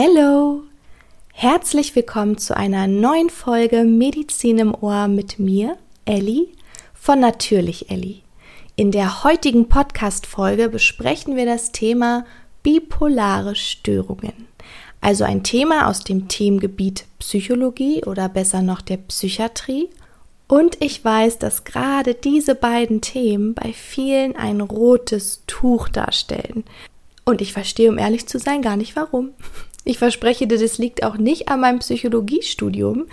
Hello! Herzlich willkommen zu einer neuen Folge Medizin im Ohr mit mir, Ellie, von Natürlich Ellie. In der heutigen Podcast-Folge besprechen wir das Thema bipolare Störungen. Also ein Thema aus dem Themengebiet Psychologie oder besser noch der Psychiatrie. Und ich weiß, dass gerade diese beiden Themen bei vielen ein rotes Tuch darstellen. Und ich verstehe, um ehrlich zu sein, gar nicht warum. Ich verspreche dir, das liegt auch nicht an meinem Psychologiestudium,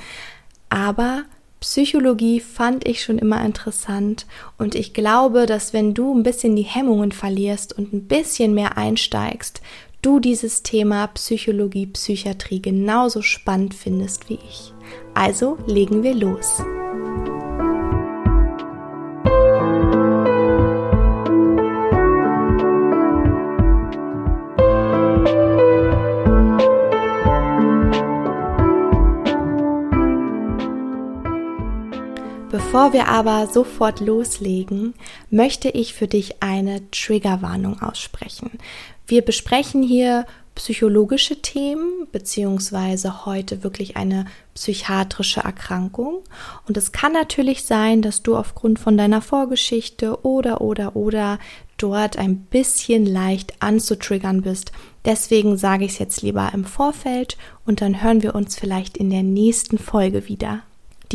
aber Psychologie fand ich schon immer interessant und ich glaube, dass wenn du ein bisschen die Hemmungen verlierst und ein bisschen mehr einsteigst, du dieses Thema Psychologie, Psychiatrie genauso spannend findest wie ich. Also legen wir los. Bevor wir aber sofort loslegen, möchte ich für dich eine Triggerwarnung aussprechen. Wir besprechen hier psychologische Themen, beziehungsweise heute wirklich eine psychiatrische Erkrankung. Und es kann natürlich sein, dass du aufgrund von deiner Vorgeschichte oder, oder, oder dort ein bisschen leicht anzutriggern bist. Deswegen sage ich es jetzt lieber im Vorfeld und dann hören wir uns vielleicht in der nächsten Folge wieder.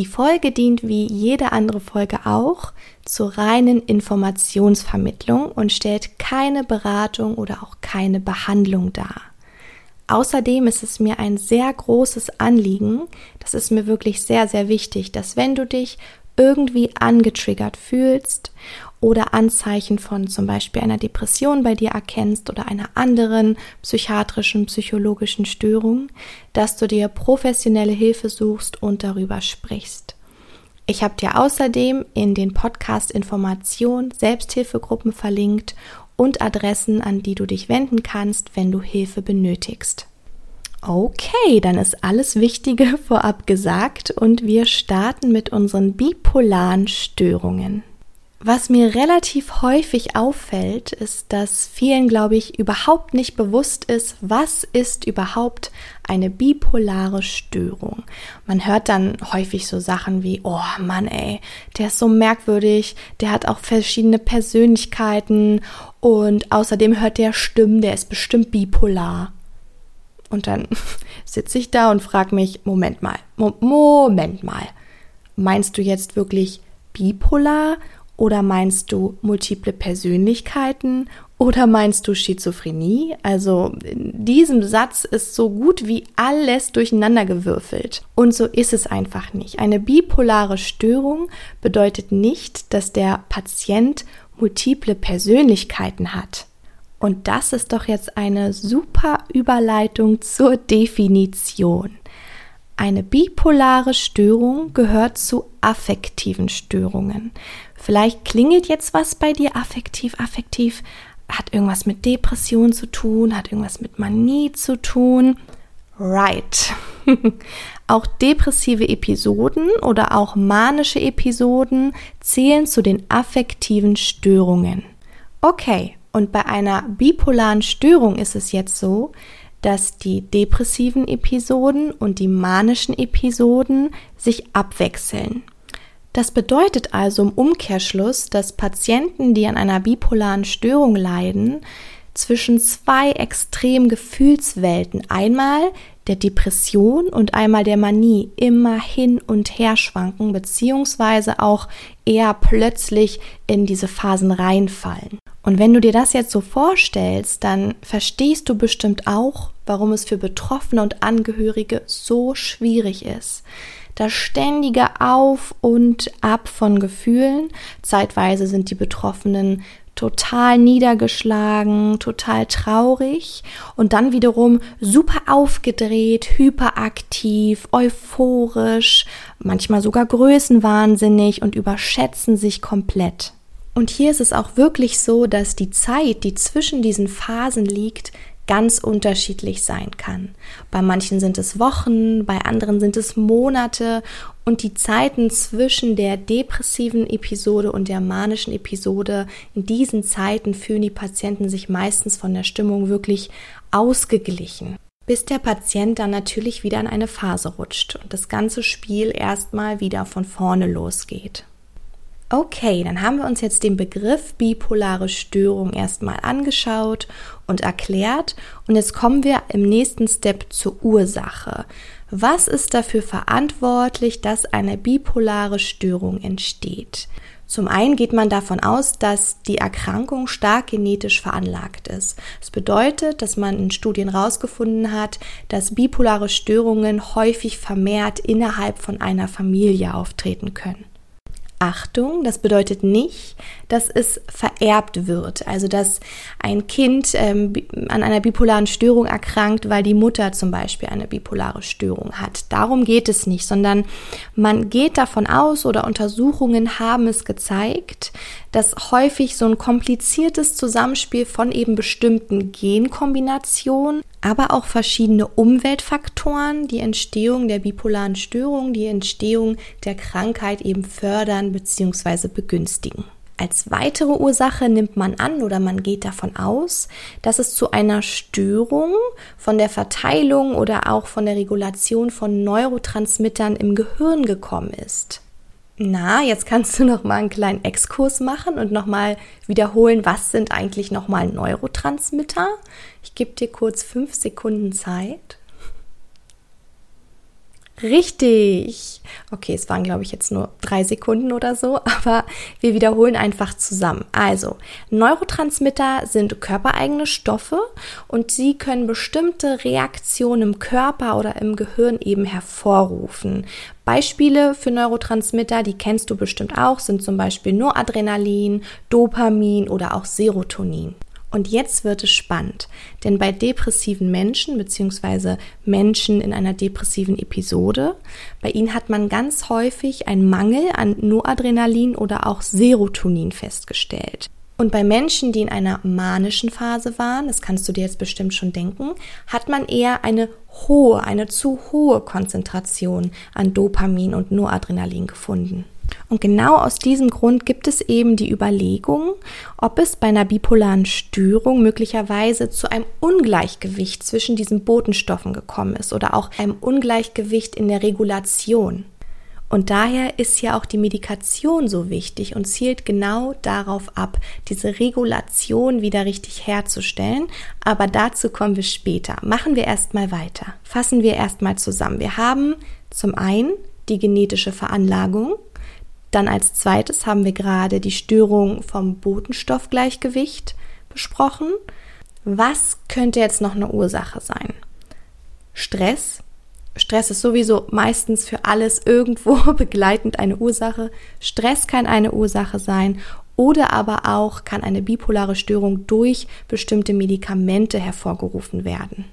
Die Folge dient wie jede andere Folge auch zur reinen Informationsvermittlung und stellt keine Beratung oder auch keine Behandlung dar. Außerdem ist es mir ein sehr großes Anliegen, das ist mir wirklich sehr, sehr wichtig, dass wenn du dich irgendwie angetriggert fühlst oder Anzeichen von zum Beispiel einer Depression bei dir erkennst oder einer anderen psychiatrischen, psychologischen Störung, dass du dir professionelle Hilfe suchst und darüber sprichst. Ich habe dir außerdem in den Podcast Informationen Selbsthilfegruppen verlinkt und Adressen, an die du dich wenden kannst, wenn du Hilfe benötigst. Okay, dann ist alles Wichtige vorab gesagt und wir starten mit unseren bipolaren Störungen. Was mir relativ häufig auffällt, ist, dass vielen, glaube ich, überhaupt nicht bewusst ist, was ist überhaupt eine bipolare Störung. Man hört dann häufig so Sachen wie, oh Mann, ey, der ist so merkwürdig, der hat auch verschiedene Persönlichkeiten und außerdem hört der Stimmen, der ist bestimmt bipolar. Und dann sitze ich da und frage mich, Moment mal, Mo Moment mal, meinst du jetzt wirklich bipolar oder meinst du multiple Persönlichkeiten? Oder meinst du Schizophrenie? Also in diesem Satz ist so gut wie alles durcheinandergewürfelt. Und so ist es einfach nicht. Eine bipolare Störung bedeutet nicht, dass der Patient multiple Persönlichkeiten hat. Und das ist doch jetzt eine super Überleitung zur Definition. Eine bipolare Störung gehört zu affektiven Störungen. Vielleicht klingelt jetzt was bei dir affektiv, affektiv, hat irgendwas mit Depression zu tun, hat irgendwas mit Manie zu tun. Right. auch depressive Episoden oder auch manische Episoden zählen zu den affektiven Störungen. Okay, und bei einer bipolaren Störung ist es jetzt so, dass die depressiven Episoden und die manischen Episoden sich abwechseln. Das bedeutet also im Umkehrschluss, dass Patienten, die an einer bipolaren Störung leiden, zwischen zwei extremen Gefühlswelten, einmal der Depression und einmal der Manie, immer hin und her schwanken, beziehungsweise auch eher plötzlich in diese Phasen reinfallen. Und wenn du dir das jetzt so vorstellst, dann verstehst du bestimmt auch, warum es für Betroffene und Angehörige so schwierig ist. Das ständige Auf und Ab von Gefühlen. Zeitweise sind die Betroffenen total niedergeschlagen, total traurig und dann wiederum super aufgedreht, hyperaktiv, euphorisch, manchmal sogar größenwahnsinnig und überschätzen sich komplett. Und hier ist es auch wirklich so, dass die Zeit, die zwischen diesen Phasen liegt, ganz unterschiedlich sein kann. Bei manchen sind es Wochen, bei anderen sind es Monate und die Zeiten zwischen der depressiven Episode und der manischen Episode, in diesen Zeiten fühlen die Patienten sich meistens von der Stimmung wirklich ausgeglichen. bis der Patient dann natürlich wieder in eine Phase rutscht und das ganze Spiel erstmal wieder von vorne losgeht. Okay, dann haben wir uns jetzt den Begriff bipolare Störung erstmal angeschaut und erklärt und jetzt kommen wir im nächsten Step zur Ursache. Was ist dafür verantwortlich, dass eine bipolare Störung entsteht? Zum einen geht man davon aus, dass die Erkrankung stark genetisch veranlagt ist. Das bedeutet, dass man in Studien herausgefunden hat, dass bipolare Störungen häufig vermehrt innerhalb von einer Familie auftreten können. Achtung, das bedeutet nicht, dass es vererbt wird, also dass ein Kind ähm, an einer bipolaren Störung erkrankt, weil die Mutter zum Beispiel eine bipolare Störung hat. Darum geht es nicht, sondern man geht davon aus oder Untersuchungen haben es gezeigt, dass häufig so ein kompliziertes Zusammenspiel von eben bestimmten Genkombinationen, aber auch verschiedene Umweltfaktoren die Entstehung der bipolaren Störung, die Entstehung der Krankheit eben fördern bzw. begünstigen. Als weitere Ursache nimmt man an oder man geht davon aus, dass es zu einer Störung von der Verteilung oder auch von der Regulation von Neurotransmittern im Gehirn gekommen ist. Na, jetzt kannst du noch mal einen kleinen Exkurs machen und noch mal wiederholen, was sind eigentlich noch mal Neurotransmitter? Ich gebe dir kurz fünf Sekunden Zeit. Richtig. Okay, es waren, glaube ich, jetzt nur drei Sekunden oder so, aber wir wiederholen einfach zusammen. Also, Neurotransmitter sind körpereigene Stoffe und sie können bestimmte Reaktionen im Körper oder im Gehirn eben hervorrufen. Beispiele für Neurotransmitter, die kennst du bestimmt auch, sind zum Beispiel Noradrenalin, Dopamin oder auch Serotonin. Und jetzt wird es spannend, denn bei depressiven Menschen bzw. Menschen in einer depressiven Episode, bei ihnen hat man ganz häufig einen Mangel an Noradrenalin oder auch Serotonin festgestellt. Und bei Menschen, die in einer manischen Phase waren, das kannst du dir jetzt bestimmt schon denken, hat man eher eine hohe, eine zu hohe Konzentration an Dopamin und Noradrenalin gefunden. Und genau aus diesem Grund gibt es eben die Überlegung, ob es bei einer bipolaren Störung möglicherweise zu einem Ungleichgewicht zwischen diesen Botenstoffen gekommen ist oder auch einem Ungleichgewicht in der Regulation. Und daher ist ja auch die Medikation so wichtig und zielt genau darauf ab, diese Regulation wieder richtig herzustellen. Aber dazu kommen wir später. Machen wir erstmal weiter. Fassen wir erstmal zusammen. Wir haben zum einen die genetische Veranlagung, dann als zweites haben wir gerade die Störung vom Botenstoffgleichgewicht besprochen. Was könnte jetzt noch eine Ursache sein? Stress. Stress ist sowieso meistens für alles irgendwo begleitend eine Ursache. Stress kann eine Ursache sein oder aber auch kann eine bipolare Störung durch bestimmte Medikamente hervorgerufen werden.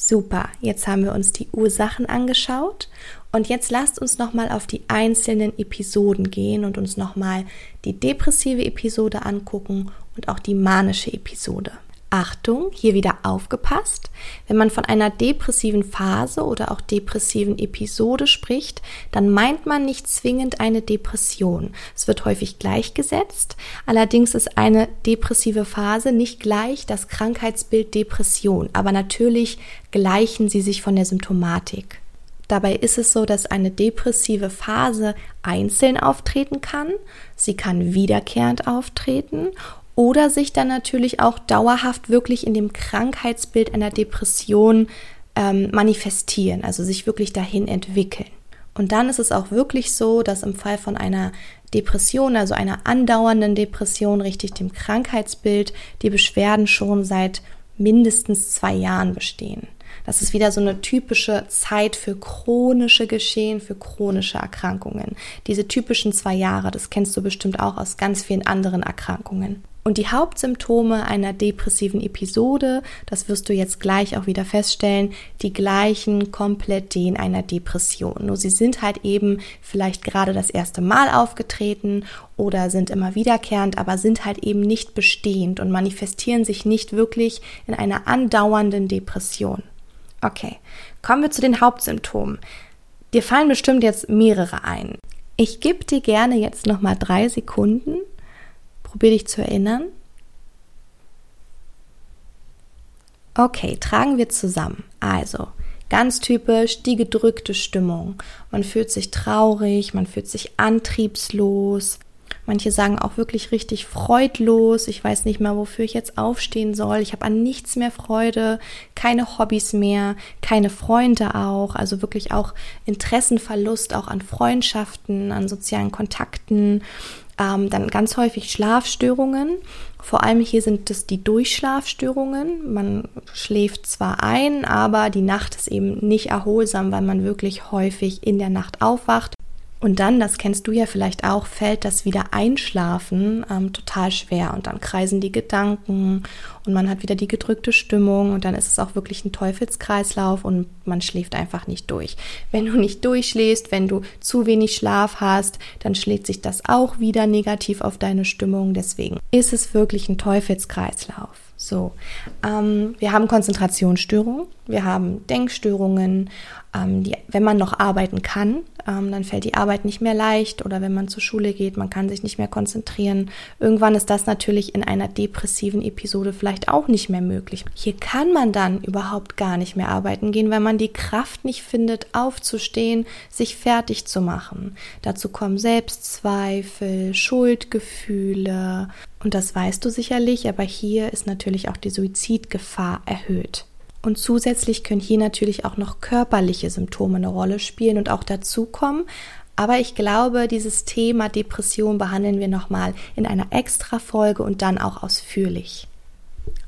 Super, jetzt haben wir uns die Ursachen angeschaut und jetzt lasst uns nochmal auf die einzelnen Episoden gehen und uns nochmal die depressive Episode angucken und auch die manische Episode. Achtung, hier wieder aufgepasst. Wenn man von einer depressiven Phase oder auch depressiven Episode spricht, dann meint man nicht zwingend eine Depression. Es wird häufig gleichgesetzt. Allerdings ist eine depressive Phase nicht gleich das Krankheitsbild Depression, aber natürlich gleichen sie sich von der Symptomatik. Dabei ist es so, dass eine depressive Phase einzeln auftreten kann. Sie kann wiederkehrend auftreten oder sich dann natürlich auch dauerhaft wirklich in dem Krankheitsbild einer Depression ähm, manifestieren, also sich wirklich dahin entwickeln. Und dann ist es auch wirklich so, dass im Fall von einer Depression, also einer andauernden Depression, richtig dem Krankheitsbild, die Beschwerden schon seit mindestens zwei Jahren bestehen. Das ist wieder so eine typische Zeit für chronische Geschehen, für chronische Erkrankungen. Diese typischen zwei Jahre, das kennst du bestimmt auch aus ganz vielen anderen Erkrankungen. Und die Hauptsymptome einer depressiven Episode, das wirst du jetzt gleich auch wieder feststellen, die gleichen komplett denen einer Depression. Nur sie sind halt eben vielleicht gerade das erste Mal aufgetreten oder sind immer wiederkehrend, aber sind halt eben nicht bestehend und manifestieren sich nicht wirklich in einer andauernden Depression. Okay, kommen wir zu den Hauptsymptomen. Dir fallen bestimmt jetzt mehrere ein. Ich gebe dir gerne jetzt nochmal drei Sekunden, Probier dich zu erinnern. Okay, tragen wir zusammen. Also, ganz typisch die gedrückte Stimmung. Man fühlt sich traurig, man fühlt sich antriebslos, Manche sagen auch wirklich richtig freudlos. Ich weiß nicht mehr, wofür ich jetzt aufstehen soll. Ich habe an nichts mehr Freude, keine Hobbys mehr, keine Freunde auch. Also wirklich auch Interessenverlust, auch an Freundschaften, an sozialen Kontakten. Ähm, dann ganz häufig Schlafstörungen. Vor allem hier sind es die Durchschlafstörungen. Man schläft zwar ein, aber die Nacht ist eben nicht erholsam, weil man wirklich häufig in der Nacht aufwacht. Und dann, das kennst du ja vielleicht auch, fällt das wieder Einschlafen ähm, total schwer und dann kreisen die Gedanken und man hat wieder die gedrückte Stimmung und dann ist es auch wirklich ein Teufelskreislauf und man schläft einfach nicht durch. Wenn du nicht durchschläfst, wenn du zu wenig Schlaf hast, dann schlägt sich das auch wieder negativ auf deine Stimmung. Deswegen ist es wirklich ein Teufelskreislauf. So, ähm, wir haben Konzentrationsstörungen, wir haben Denkstörungen, ähm, die, wenn man noch arbeiten kann, ähm, dann fällt die Arbeit nicht mehr leicht oder wenn man zur Schule geht, man kann sich nicht mehr konzentrieren. Irgendwann ist das natürlich in einer depressiven Episode vielleicht auch nicht mehr möglich. Hier kann man dann überhaupt gar nicht mehr arbeiten gehen, weil man die Kraft nicht findet, aufzustehen, sich fertig zu machen. Dazu kommen Selbstzweifel, Schuldgefühle und das weißt du sicherlich, aber hier ist natürlich auch die Suizidgefahr erhöht. Und zusätzlich können hier natürlich auch noch körperliche Symptome eine Rolle spielen und auch dazukommen. Aber ich glaube, dieses Thema Depression behandeln wir nochmal in einer extra Folge und dann auch ausführlich.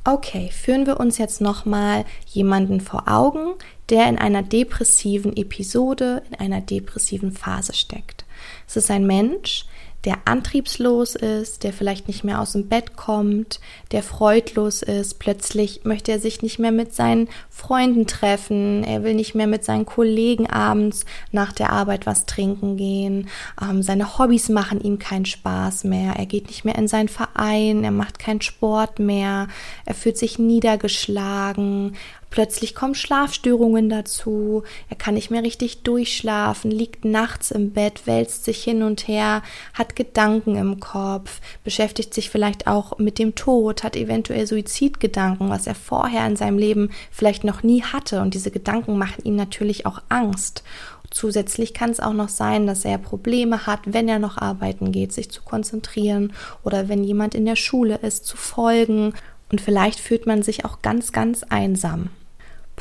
Okay, führen wir uns jetzt nochmal jemanden vor Augen, der in einer depressiven Episode, in einer depressiven Phase steckt. Es ist ein Mensch, der antriebslos ist, der vielleicht nicht mehr aus dem Bett kommt, der freudlos ist. Plötzlich möchte er sich nicht mehr mit seinen Freunden treffen, er will nicht mehr mit seinen Kollegen abends nach der Arbeit was trinken gehen. Ähm, seine Hobbys machen ihm keinen Spaß mehr, er geht nicht mehr in seinen Verein, er macht keinen Sport mehr, er fühlt sich niedergeschlagen, Plötzlich kommen Schlafstörungen dazu. Er kann nicht mehr richtig durchschlafen, liegt nachts im Bett, wälzt sich hin und her, hat Gedanken im Kopf, beschäftigt sich vielleicht auch mit dem Tod, hat eventuell Suizidgedanken, was er vorher in seinem Leben vielleicht noch nie hatte. Und diese Gedanken machen ihm natürlich auch Angst. Zusätzlich kann es auch noch sein, dass er Probleme hat, wenn er noch arbeiten geht, sich zu konzentrieren oder wenn jemand in der Schule ist, zu folgen. Und vielleicht fühlt man sich auch ganz, ganz einsam.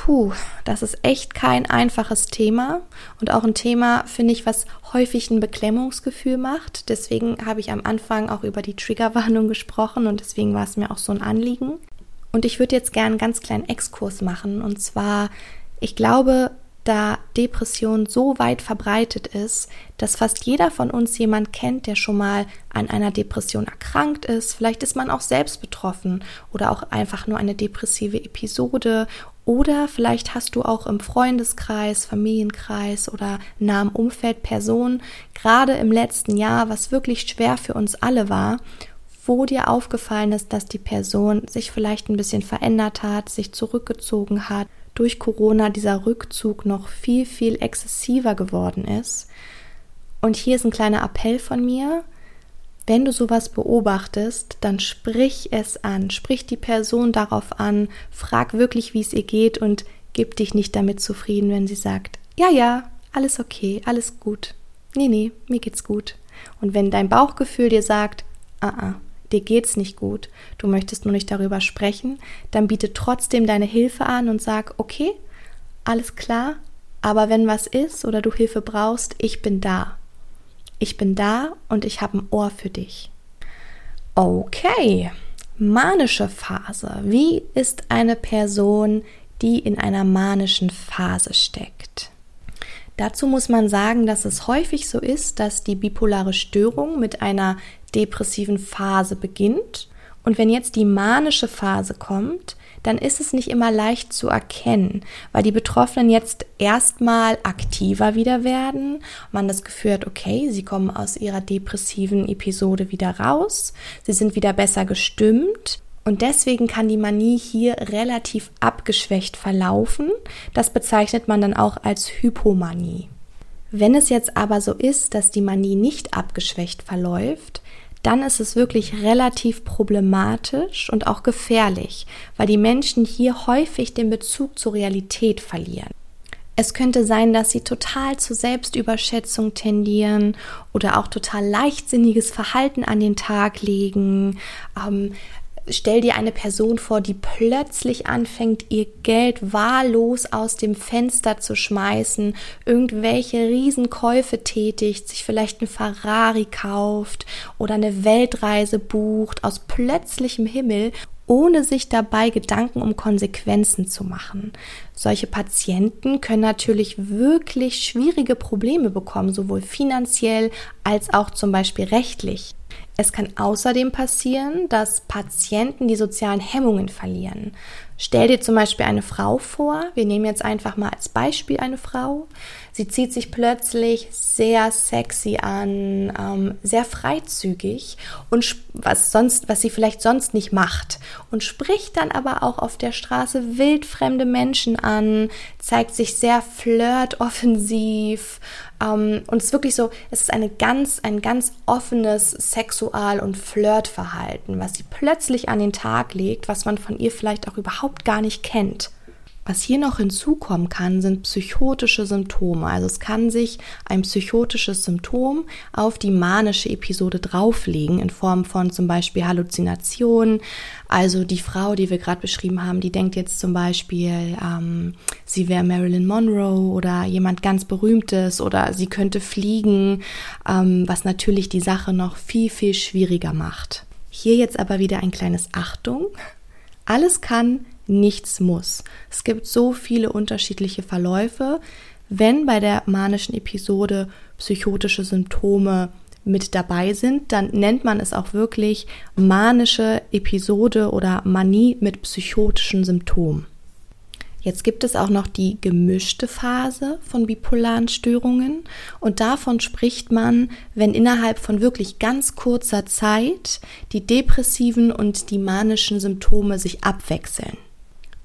Puh, das ist echt kein einfaches Thema und auch ein Thema, finde ich, was häufig ein Beklemmungsgefühl macht. Deswegen habe ich am Anfang auch über die Triggerwarnung gesprochen und deswegen war es mir auch so ein Anliegen. Und ich würde jetzt gerne einen ganz kleinen Exkurs machen und zwar, ich glaube, da Depression so weit verbreitet ist, dass fast jeder von uns jemand kennt, der schon mal an einer Depression erkrankt ist. Vielleicht ist man auch selbst betroffen oder auch einfach nur eine depressive Episode oder vielleicht hast du auch im Freundeskreis, Familienkreis oder nahem Umfeld Personen, gerade im letzten Jahr, was wirklich schwer für uns alle war, wo dir aufgefallen ist, dass die Person sich vielleicht ein bisschen verändert hat, sich zurückgezogen hat, durch Corona dieser Rückzug noch viel, viel exzessiver geworden ist. Und hier ist ein kleiner Appell von mir. Wenn du sowas beobachtest, dann sprich es an, sprich die Person darauf an, frag wirklich, wie es ihr geht und gib dich nicht damit zufrieden, wenn sie sagt, ja, ja, alles okay, alles gut. Nee, nee, mir geht's gut. Und wenn dein Bauchgefühl dir sagt, ah, ah, dir geht's nicht gut, du möchtest nur nicht darüber sprechen, dann biete trotzdem deine Hilfe an und sag, okay, alles klar, aber wenn was ist oder du Hilfe brauchst, ich bin da. Ich bin da und ich habe ein Ohr für dich. Okay, manische Phase. Wie ist eine Person, die in einer manischen Phase steckt? Dazu muss man sagen, dass es häufig so ist, dass die bipolare Störung mit einer depressiven Phase beginnt. Und wenn jetzt die manische Phase kommt, dann ist es nicht immer leicht zu erkennen, weil die Betroffenen jetzt erstmal aktiver wieder werden, man das Gefühl hat, okay, sie kommen aus ihrer depressiven Episode wieder raus, sie sind wieder besser gestimmt. Und deswegen kann die Manie hier relativ abgeschwächt verlaufen. Das bezeichnet man dann auch als Hypomanie. Wenn es jetzt aber so ist, dass die Manie nicht abgeschwächt verläuft, dann ist es wirklich relativ problematisch und auch gefährlich, weil die Menschen hier häufig den Bezug zur Realität verlieren. Es könnte sein, dass sie total zur Selbstüberschätzung tendieren oder auch total leichtsinniges Verhalten an den Tag legen, ähm, stell dir eine Person vor, die plötzlich anfängt, ihr Geld wahllos aus dem Fenster zu schmeißen, irgendwelche Riesenkäufe tätigt, sich vielleicht ein Ferrari kauft oder eine Weltreise bucht aus plötzlichem Himmel, ohne sich dabei Gedanken um Konsequenzen zu machen. Solche Patienten können natürlich wirklich schwierige Probleme bekommen, sowohl finanziell als auch zum Beispiel rechtlich. Es kann außerdem passieren, dass Patienten die sozialen Hemmungen verlieren. Stell dir zum Beispiel eine Frau vor, wir nehmen jetzt einfach mal als Beispiel eine Frau. Sie zieht sich plötzlich sehr sexy an, ähm, sehr freizügig und was sonst, was sie vielleicht sonst nicht macht und spricht dann aber auch auf der Straße wildfremde Menschen an, zeigt sich sehr flirtoffensiv, ähm, und es ist wirklich so, es ist eine ganz, ein ganz offenes Sexual- und Flirtverhalten, was sie plötzlich an den Tag legt, was man von ihr vielleicht auch überhaupt gar nicht kennt. Was hier noch hinzukommen kann, sind psychotische Symptome. Also es kann sich ein psychotisches Symptom auf die manische Episode drauflegen in Form von zum Beispiel Halluzinationen. Also die Frau, die wir gerade beschrieben haben, die denkt jetzt zum Beispiel, ähm, sie wäre Marilyn Monroe oder jemand ganz Berühmtes oder sie könnte fliegen, ähm, was natürlich die Sache noch viel, viel schwieriger macht. Hier jetzt aber wieder ein kleines Achtung. Alles kann, nichts muss. Es gibt so viele unterschiedliche Verläufe. Wenn bei der manischen Episode psychotische Symptome mit dabei sind, dann nennt man es auch wirklich manische Episode oder Manie mit psychotischen Symptomen. Jetzt gibt es auch noch die gemischte Phase von bipolaren Störungen und davon spricht man, wenn innerhalb von wirklich ganz kurzer Zeit die depressiven und die manischen Symptome sich abwechseln.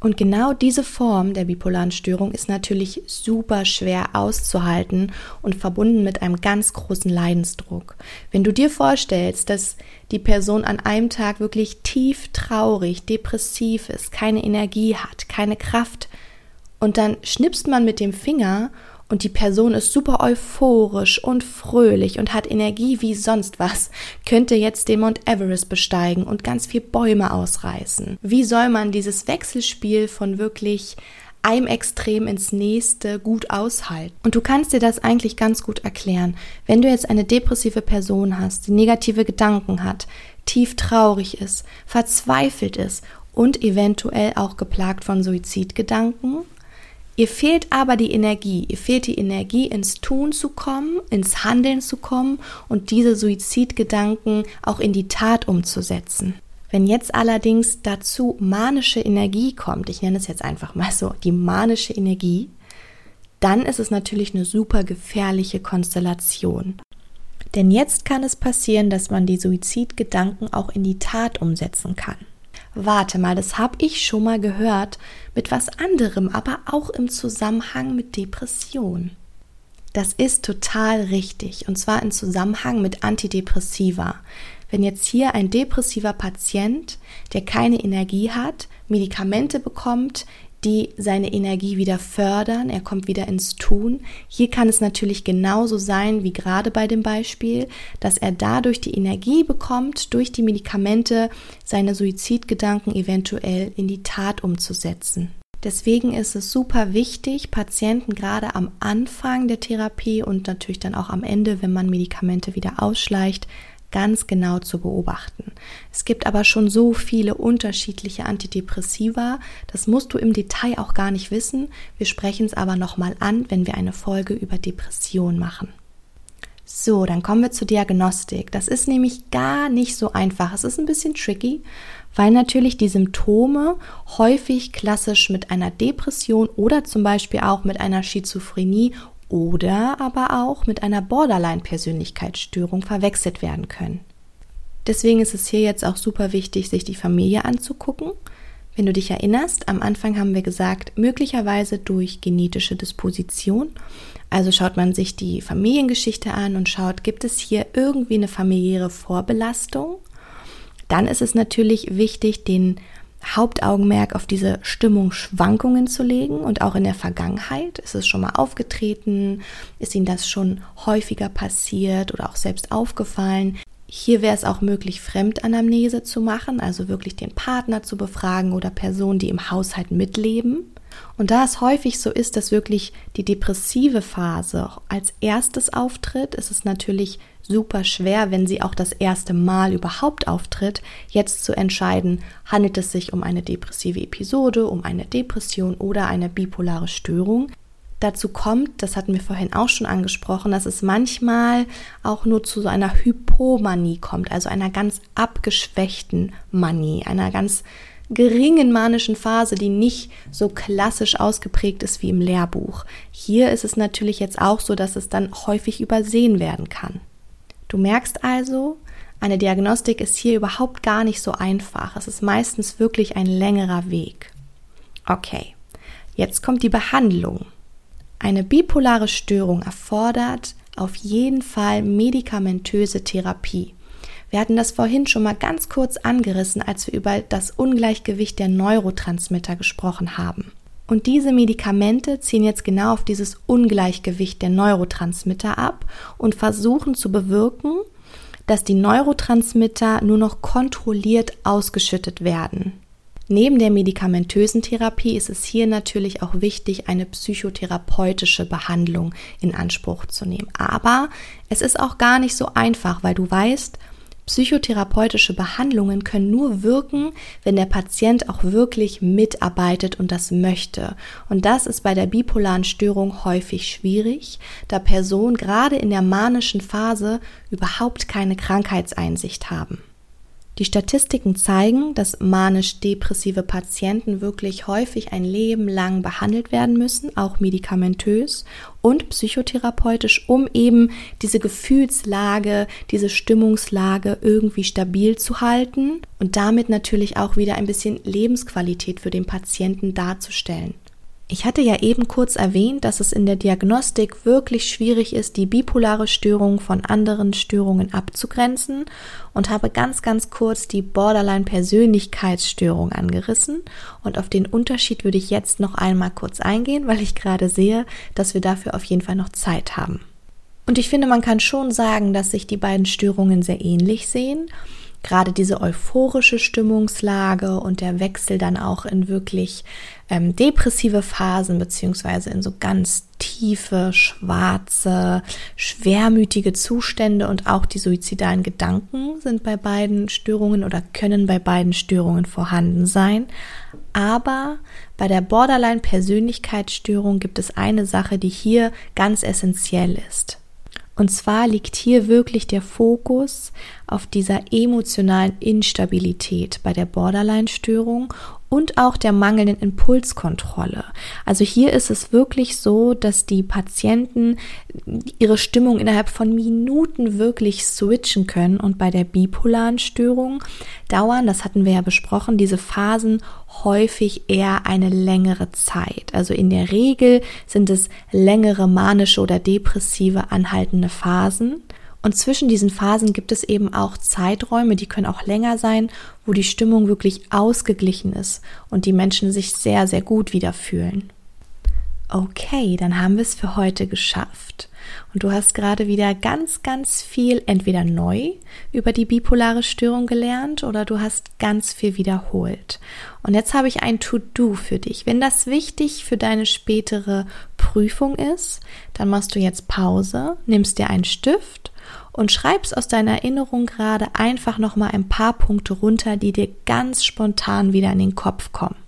Und genau diese Form der bipolaren Störung ist natürlich super schwer auszuhalten und verbunden mit einem ganz großen Leidensdruck. Wenn du dir vorstellst, dass die Person an einem Tag wirklich tief traurig, depressiv ist, keine Energie hat, keine Kraft, und dann schnipst man mit dem Finger und die Person ist super euphorisch und fröhlich und hat Energie wie sonst was, könnte jetzt den Mount Everest besteigen und ganz viel Bäume ausreißen. Wie soll man dieses Wechselspiel von wirklich einem Extrem ins nächste gut aushalten. Und du kannst dir das eigentlich ganz gut erklären. Wenn du jetzt eine depressive Person hast, die negative Gedanken hat, tief traurig ist, verzweifelt ist und eventuell auch geplagt von Suizidgedanken, Ihr fehlt aber die Energie. Ihr fehlt die Energie, ins Tun zu kommen, ins Handeln zu kommen und diese Suizidgedanken auch in die Tat umzusetzen. Wenn jetzt allerdings dazu manische Energie kommt, ich nenne es jetzt einfach mal so, die manische Energie, dann ist es natürlich eine super gefährliche Konstellation. Denn jetzt kann es passieren, dass man die Suizidgedanken auch in die Tat umsetzen kann warte mal, das habe ich schon mal gehört, mit was anderem, aber auch im Zusammenhang mit Depression. Das ist total richtig, und zwar im Zusammenhang mit Antidepressiva. Wenn jetzt hier ein depressiver Patient, der keine Energie hat, Medikamente bekommt, die seine Energie wieder fördern, er kommt wieder ins Tun. Hier kann es natürlich genauso sein wie gerade bei dem Beispiel, dass er dadurch die Energie bekommt, durch die Medikamente seine Suizidgedanken eventuell in die Tat umzusetzen. Deswegen ist es super wichtig, Patienten gerade am Anfang der Therapie und natürlich dann auch am Ende, wenn man Medikamente wieder ausschleicht, ganz genau zu beobachten. Es gibt aber schon so viele unterschiedliche Antidepressiva, das musst du im Detail auch gar nicht wissen. Wir sprechen es aber nochmal an, wenn wir eine Folge über Depression machen. So, dann kommen wir zur Diagnostik. Das ist nämlich gar nicht so einfach. Es ist ein bisschen tricky, weil natürlich die Symptome häufig klassisch mit einer Depression oder zum Beispiel auch mit einer Schizophrenie oder aber auch mit einer Borderline-Persönlichkeitsstörung verwechselt werden können. Deswegen ist es hier jetzt auch super wichtig, sich die Familie anzugucken. Wenn du dich erinnerst, am Anfang haben wir gesagt, möglicherweise durch genetische Disposition. Also schaut man sich die Familiengeschichte an und schaut, gibt es hier irgendwie eine familiäre Vorbelastung? Dann ist es natürlich wichtig, den Hauptaugenmerk auf diese Stimmungsschwankungen zu legen und auch in der Vergangenheit. Ist es schon mal aufgetreten? Ist Ihnen das schon häufiger passiert oder auch selbst aufgefallen? Hier wäre es auch möglich, Fremdanamnese zu machen, also wirklich den Partner zu befragen oder Personen, die im Haushalt mitleben. Und da es häufig so ist, dass wirklich die depressive Phase als erstes auftritt, ist es natürlich super schwer, wenn sie auch das erste Mal überhaupt auftritt, jetzt zu entscheiden, handelt es sich um eine depressive Episode, um eine Depression oder eine bipolare Störung. Dazu kommt, das hatten wir vorhin auch schon angesprochen, dass es manchmal auch nur zu so einer Hypomanie kommt, also einer ganz abgeschwächten Manie, einer ganz geringen manischen Phase, die nicht so klassisch ausgeprägt ist wie im Lehrbuch. Hier ist es natürlich jetzt auch so, dass es dann häufig übersehen werden kann. Du merkst also, eine Diagnostik ist hier überhaupt gar nicht so einfach. Es ist meistens wirklich ein längerer Weg. Okay, jetzt kommt die Behandlung. Eine bipolare Störung erfordert auf jeden Fall medikamentöse Therapie. Wir hatten das vorhin schon mal ganz kurz angerissen, als wir über das Ungleichgewicht der Neurotransmitter gesprochen haben. Und diese Medikamente ziehen jetzt genau auf dieses Ungleichgewicht der Neurotransmitter ab und versuchen zu bewirken, dass die Neurotransmitter nur noch kontrolliert ausgeschüttet werden. Neben der medikamentösen Therapie ist es hier natürlich auch wichtig, eine psychotherapeutische Behandlung in Anspruch zu nehmen. Aber es ist auch gar nicht so einfach, weil du weißt, Psychotherapeutische Behandlungen können nur wirken, wenn der Patient auch wirklich mitarbeitet und das möchte. Und das ist bei der bipolaren Störung häufig schwierig, da Personen gerade in der manischen Phase überhaupt keine Krankheitseinsicht haben. Die Statistiken zeigen, dass manisch-depressive Patienten wirklich häufig ein Leben lang behandelt werden müssen, auch medikamentös und psychotherapeutisch, um eben diese Gefühlslage, diese Stimmungslage irgendwie stabil zu halten und damit natürlich auch wieder ein bisschen Lebensqualität für den Patienten darzustellen. Ich hatte ja eben kurz erwähnt, dass es in der Diagnostik wirklich schwierig ist, die bipolare Störung von anderen Störungen abzugrenzen und habe ganz, ganz kurz die Borderline-Persönlichkeitsstörung angerissen. Und auf den Unterschied würde ich jetzt noch einmal kurz eingehen, weil ich gerade sehe, dass wir dafür auf jeden Fall noch Zeit haben. Und ich finde, man kann schon sagen, dass sich die beiden Störungen sehr ähnlich sehen gerade diese euphorische Stimmungslage und der Wechsel dann auch in wirklich ähm, depressive Phasen beziehungsweise in so ganz tiefe, schwarze, schwermütige Zustände und auch die suizidalen Gedanken sind bei beiden Störungen oder können bei beiden Störungen vorhanden sein. Aber bei der Borderline-Persönlichkeitsstörung gibt es eine Sache, die hier ganz essentiell ist. Und zwar liegt hier wirklich der Fokus auf dieser emotionalen Instabilität bei der Borderline-Störung und auch der mangelnden Impulskontrolle. Also hier ist es wirklich so, dass die Patienten ihre Stimmung innerhalb von Minuten wirklich switchen können und bei der bipolaren Störung dauern, das hatten wir ja besprochen, diese Phasen häufig eher eine längere Zeit. Also in der Regel sind es längere manische oder depressive anhaltende Phasen. Und zwischen diesen Phasen gibt es eben auch Zeiträume, die können auch länger sein, wo die Stimmung wirklich ausgeglichen ist und die Menschen sich sehr, sehr gut wieder fühlen. Okay, dann haben wir es für heute geschafft. Und du hast gerade wieder ganz, ganz viel entweder neu über die bipolare Störung gelernt oder du hast ganz viel wiederholt. Und jetzt habe ich ein To-Do für dich. Wenn das wichtig für deine spätere Prüfung ist, dann machst du jetzt Pause, nimmst dir einen Stift und schreibst aus deiner Erinnerung gerade einfach nochmal ein paar Punkte runter, die dir ganz spontan wieder in den Kopf kommen.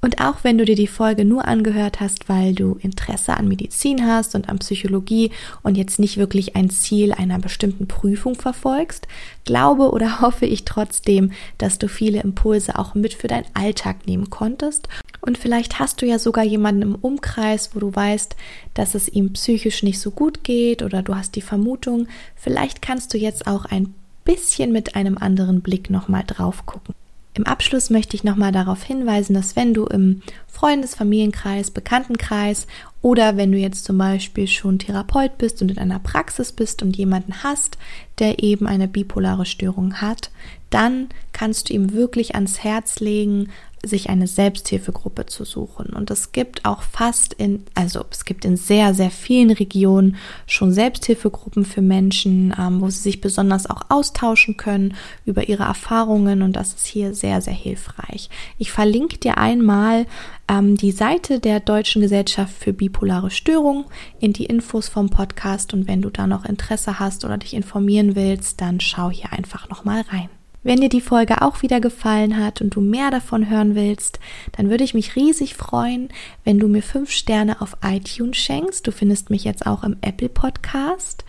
Und auch wenn du dir die Folge nur angehört hast, weil du Interesse an Medizin hast und an Psychologie und jetzt nicht wirklich ein Ziel einer bestimmten Prüfung verfolgst, glaube oder hoffe ich trotzdem, dass du viele Impulse auch mit für deinen Alltag nehmen konntest. Und vielleicht hast du ja sogar jemanden im Umkreis, wo du weißt, dass es ihm psychisch nicht so gut geht oder du hast die Vermutung, vielleicht kannst du jetzt auch ein bisschen mit einem anderen Blick nochmal drauf gucken. Im Abschluss möchte ich nochmal darauf hinweisen, dass wenn du im Freundes-, Familienkreis, Bekanntenkreis oder wenn du jetzt zum Beispiel schon Therapeut bist und in einer Praxis bist und jemanden hast, der eben eine bipolare Störung hat, dann kannst du ihm wirklich ans Herz legen, sich eine Selbsthilfegruppe zu suchen. Und es gibt auch fast in, also es gibt in sehr, sehr vielen Regionen schon Selbsthilfegruppen für Menschen, ähm, wo sie sich besonders auch austauschen können über ihre Erfahrungen. Und das ist hier sehr, sehr hilfreich. Ich verlinke dir einmal ähm, die Seite der Deutschen Gesellschaft für bipolare Störung in die Infos vom Podcast. Und wenn du da noch Interesse hast oder dich informieren willst, dann schau hier einfach nochmal rein. Wenn dir die Folge auch wieder gefallen hat und du mehr davon hören willst, dann würde ich mich riesig freuen, wenn du mir fünf Sterne auf iTunes schenkst. Du findest mich jetzt auch im Apple Podcast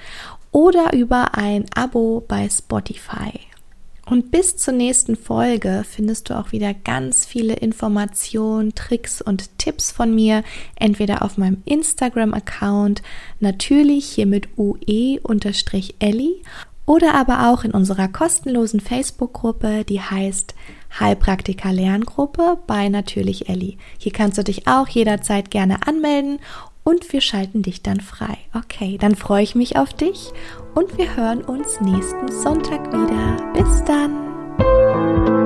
oder über ein Abo bei Spotify. Und bis zur nächsten Folge findest du auch wieder ganz viele Informationen, Tricks und Tipps von mir, entweder auf meinem Instagram-Account, natürlich hier mit ue-elli oder aber auch in unserer kostenlosen Facebook-Gruppe, die heißt Heilpraktiker Lerngruppe bei Natürlich Elli. Hier kannst du dich auch jederzeit gerne anmelden und wir schalten dich dann frei. Okay, dann freue ich mich auf dich und wir hören uns nächsten Sonntag wieder. Bis dann!